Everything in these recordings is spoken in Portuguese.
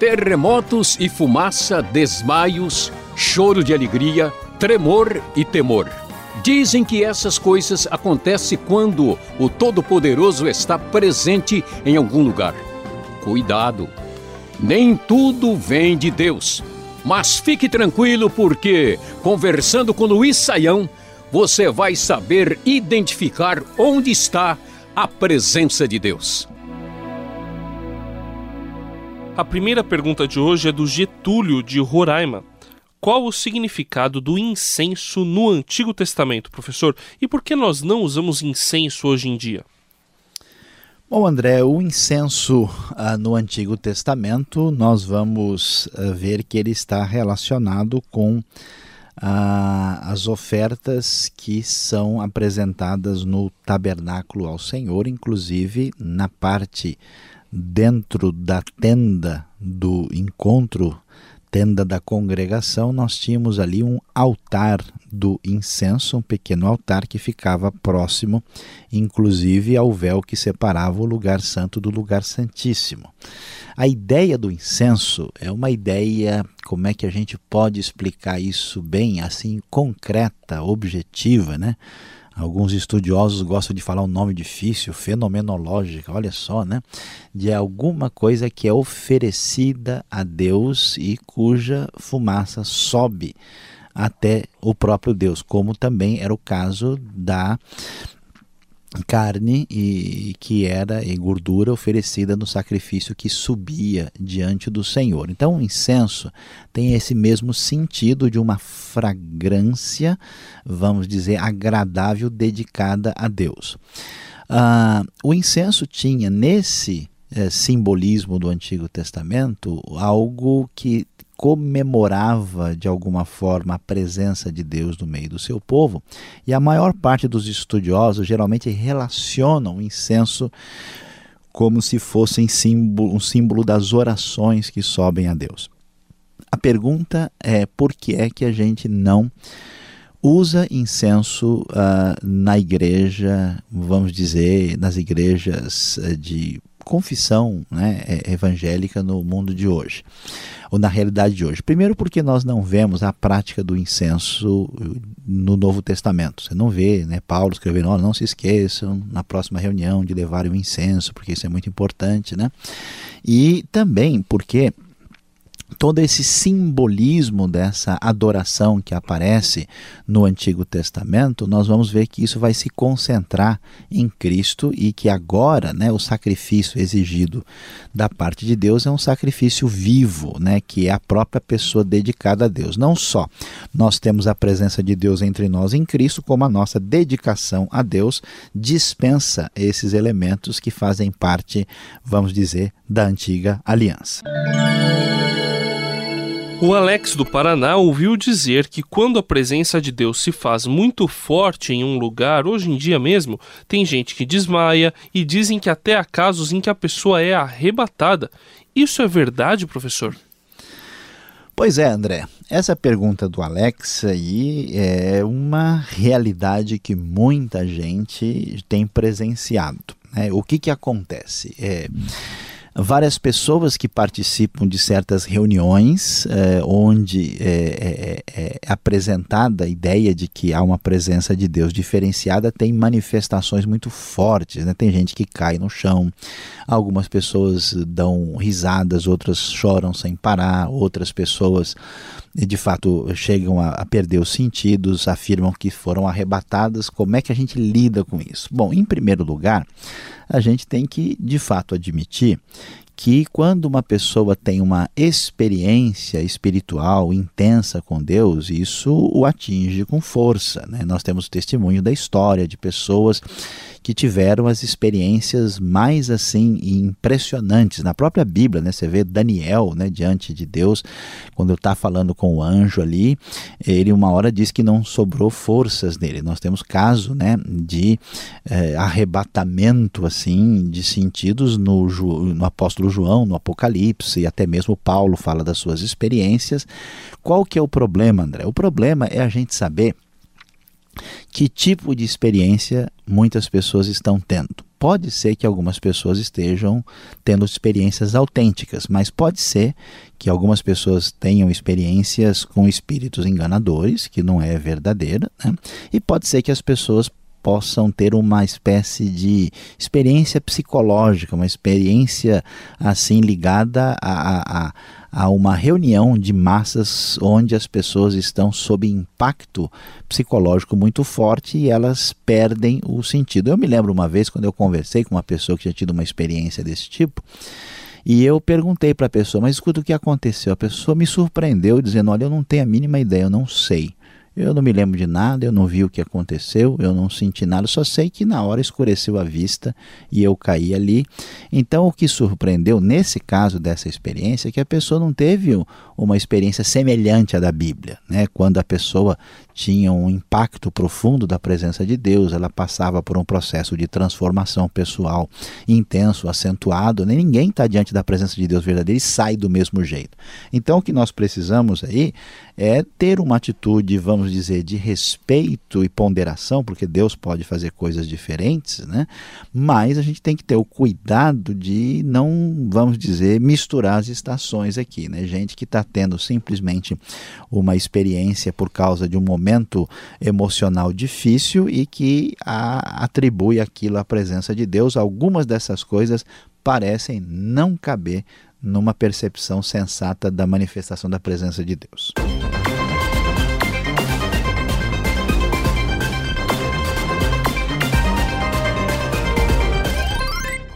Terremotos e fumaça, desmaios, choro de alegria, tremor e temor. Dizem que essas coisas acontecem quando o Todo-Poderoso está presente em algum lugar. Cuidado! Nem tudo vem de Deus. Mas fique tranquilo, porque, conversando com Luiz Saião, você vai saber identificar onde está a presença de Deus. A primeira pergunta de hoje é do Getúlio de Roraima. Qual o significado do incenso no Antigo Testamento, professor? E por que nós não usamos incenso hoje em dia? Bom, André, o incenso ah, no Antigo Testamento, nós vamos ah, ver que ele está relacionado com ah, as ofertas que são apresentadas no tabernáculo ao Senhor, inclusive na parte dentro da tenda do encontro tenda da congregação, nós tínhamos ali um altar do incenso, um pequeno altar que ficava próximo, inclusive ao véu que separava o lugar santo do lugar santíssimo. A ideia do incenso é uma ideia, como é que a gente pode explicar isso bem, assim, concreta, objetiva, né? Alguns estudiosos gostam de falar um nome difícil, fenomenológica, olha só, né? De alguma coisa que é oferecida a Deus e cuja fumaça sobe até o próprio Deus, como também era o caso da carne e que era e gordura oferecida no sacrifício que subia diante do Senhor. Então, o incenso tem esse mesmo sentido de uma fragrância, vamos dizer, agradável dedicada a Deus. Ah, o incenso tinha nesse eh, simbolismo do Antigo Testamento algo que comemorava de alguma forma a presença de Deus no meio do seu povo, e a maior parte dos estudiosos geralmente relacionam o incenso como se fosse um símbolo das orações que sobem a Deus. A pergunta é por que é que a gente não usa incenso uh, na igreja, vamos dizer, nas igrejas uh, de confissão né, é, evangélica no mundo de hoje, ou na realidade de hoje. Primeiro, porque nós não vemos a prática do incenso no Novo Testamento. Você não vê né, Paulo escrevendo: oh, não se esqueçam na próxima reunião de levarem o incenso, porque isso é muito importante. Né? E também porque todo esse simbolismo dessa adoração que aparece no Antigo Testamento, nós vamos ver que isso vai se concentrar em Cristo e que agora, né, o sacrifício exigido da parte de Deus é um sacrifício vivo, né, que é a própria pessoa dedicada a Deus. Não só nós temos a presença de Deus entre nós em Cristo, como a nossa dedicação a Deus dispensa esses elementos que fazem parte, vamos dizer, da antiga aliança. O Alex do Paraná ouviu dizer que quando a presença de Deus se faz muito forte em um lugar, hoje em dia mesmo, tem gente que desmaia e dizem que até há casos em que a pessoa é arrebatada. Isso é verdade, professor? Pois é, André. Essa pergunta do Alex aí é uma realidade que muita gente tem presenciado. Né? O que, que acontece? É várias pessoas que participam de certas reuniões eh, onde é, é, é, apresentada a ideia de que há uma presença de Deus diferenciada, tem manifestações muito fortes. Né? Tem gente que cai no chão, algumas pessoas dão risadas, outras choram sem parar, outras pessoas de fato chegam a, a perder os sentidos, afirmam que foram arrebatadas. Como é que a gente lida com isso? Bom, em primeiro lugar, a gente tem que de fato admitir que quando uma pessoa tem uma experiência espiritual intensa com Deus, isso o atinge com força. Né? Nós temos testemunho da história de pessoas que tiveram as experiências mais assim impressionantes na própria Bíblia, né? Você vê Daniel, né, diante de Deus, quando está falando com o anjo ali, ele uma hora diz que não sobrou forças nele. Nós temos caso, né, de é, arrebatamento assim de sentidos no, no apóstolo João, no Apocalipse e até mesmo Paulo fala das suas experiências. Qual que é o problema, André? O problema é a gente saber Que tipo de experiência muitas pessoas estão tendo? Pode ser que algumas pessoas estejam tendo experiências autênticas, mas pode ser que algumas pessoas tenham experiências com espíritos enganadores, que não é verdadeira, né? e pode ser que as pessoas possam ter uma espécie de experiência psicológica, uma experiência assim ligada a, a, a uma reunião de massas onde as pessoas estão sob impacto psicológico muito forte e elas perdem o sentido. Eu me lembro uma vez quando eu conversei com uma pessoa que tinha tido uma experiência desse tipo. E eu perguntei para a pessoa, mas escuta o que aconteceu. A pessoa me surpreendeu dizendo: Olha, eu não tenho a mínima ideia, eu não sei. Eu não me lembro de nada, eu não vi o que aconteceu, eu não senti nada, só sei que na hora escureceu a vista e eu caí ali. Então, o que surpreendeu nesse caso dessa experiência é que a pessoa não teve uma experiência semelhante à da Bíblia, né? Quando a pessoa tinha um impacto profundo da presença de Deus, ela passava por um processo de transformação pessoal intenso, acentuado. Né? Ninguém está diante da presença de Deus verdadeiro e sai do mesmo jeito. Então, o que nós precisamos aí é ter uma atitude, vamos dizer, de respeito e ponderação, porque Deus pode fazer coisas diferentes, né? mas a gente tem que ter o cuidado de não, vamos dizer, misturar as estações aqui. Né? Gente que está tendo simplesmente uma experiência por causa de um momento momento emocional difícil e que a, atribui aquilo à presença de Deus. Algumas dessas coisas parecem não caber numa percepção sensata da manifestação da presença de Deus.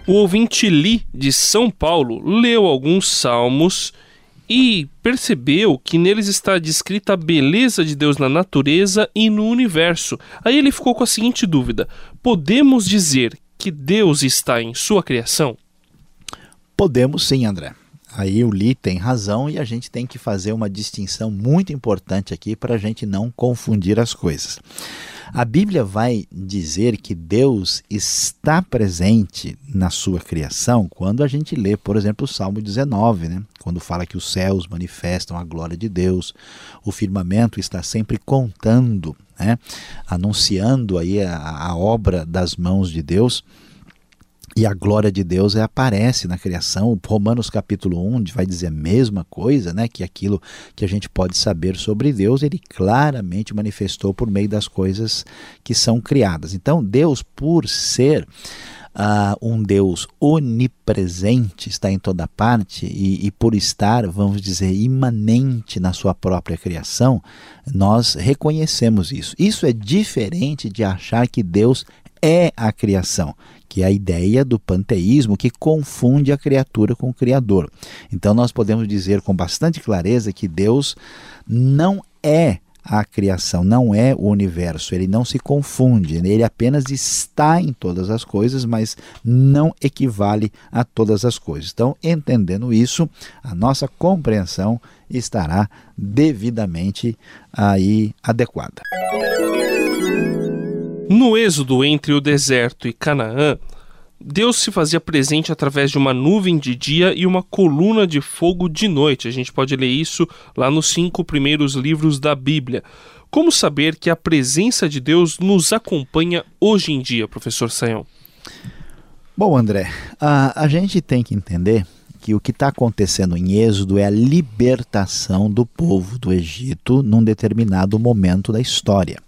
O ouvinte Li, de São Paulo, leu alguns salmos e percebeu que neles está descrita a beleza de Deus na natureza e no universo. Aí ele ficou com a seguinte dúvida: podemos dizer que Deus está em sua criação? Podemos sim, André. Aí o Lee tem razão e a gente tem que fazer uma distinção muito importante aqui para a gente não confundir as coisas. A Bíblia vai dizer que Deus está presente na sua criação quando a gente lê, por exemplo, o Salmo 19, né? quando fala que os céus manifestam a glória de Deus, o firmamento está sempre contando, né? anunciando aí a, a obra das mãos de Deus. E a glória de Deus aparece na criação. Romanos capítulo 1 vai dizer a mesma coisa, né? que aquilo que a gente pode saber sobre Deus, ele claramente manifestou por meio das coisas que são criadas. Então, Deus, por ser uh, um Deus onipresente, está em toda parte, e, e por estar, vamos dizer, imanente na sua própria criação, nós reconhecemos isso. Isso é diferente de achar que Deus é a criação, que é a ideia do panteísmo que confunde a criatura com o Criador. Então nós podemos dizer com bastante clareza que Deus não é a criação, não é o universo, ele não se confunde, ele apenas está em todas as coisas, mas não equivale a todas as coisas. Então, entendendo isso, a nossa compreensão estará devidamente aí adequada. No êxodo entre o deserto e Canaã, Deus se fazia presente através de uma nuvem de dia e uma coluna de fogo de noite. A gente pode ler isso lá nos cinco primeiros livros da Bíblia. Como saber que a presença de Deus nos acompanha hoje em dia, professor Sayão? Bom, André, a, a gente tem que entender que o que está acontecendo em Êxodo é a libertação do povo do Egito num determinado momento da história.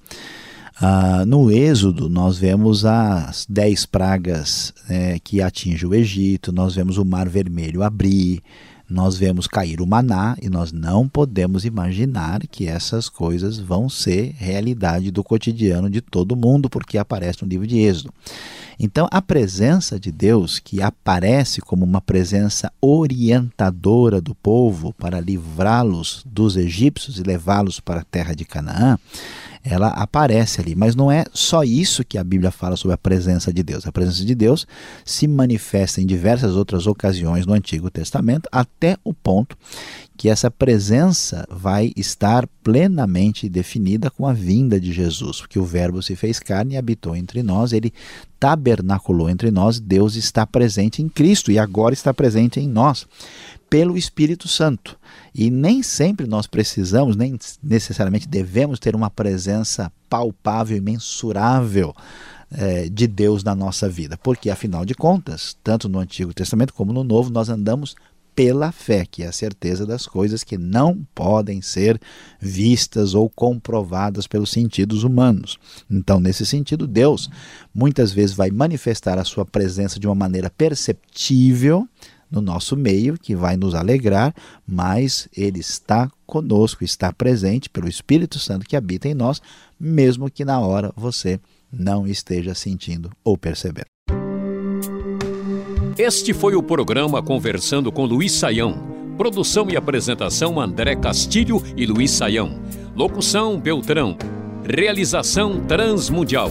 Ah, no Êxodo, nós vemos as dez pragas né, que atingem o Egito, nós vemos o Mar Vermelho abrir, nós vemos cair o maná e nós não podemos imaginar que essas coisas vão ser realidade do cotidiano de todo mundo, porque aparece no livro de Êxodo. Então, a presença de Deus, que aparece como uma presença orientadora do povo para livrá-los dos egípcios e levá-los para a terra de Canaã, ela aparece ali. Mas não é só isso que a Bíblia fala sobre a presença de Deus. A presença de Deus se manifesta em diversas outras ocasiões no Antigo Testamento, até o ponto que essa presença vai estar plenamente definida com a vinda de Jesus, porque o Verbo se fez carne e habitou entre nós, ele tabernaculou entre nós, Deus está presente em Cristo e agora está presente em nós pelo Espírito Santo. E nem sempre nós precisamos, nem necessariamente devemos ter uma presença palpável e mensurável é, de Deus na nossa vida, porque afinal de contas, tanto no Antigo Testamento como no Novo, nós andamos pela fé, que é a certeza das coisas que não podem ser vistas ou comprovadas pelos sentidos humanos. Então, nesse sentido, Deus muitas vezes vai manifestar a sua presença de uma maneira perceptível no nosso meio, que vai nos alegrar, mas ele está conosco, está presente pelo Espírito Santo que habita em nós, mesmo que na hora você não esteja sentindo ou percebendo. Este foi o programa Conversando com Luiz Saião. Produção e apresentação André Castilho e Luiz Saião. Locução Beltrão. Realização Transmundial.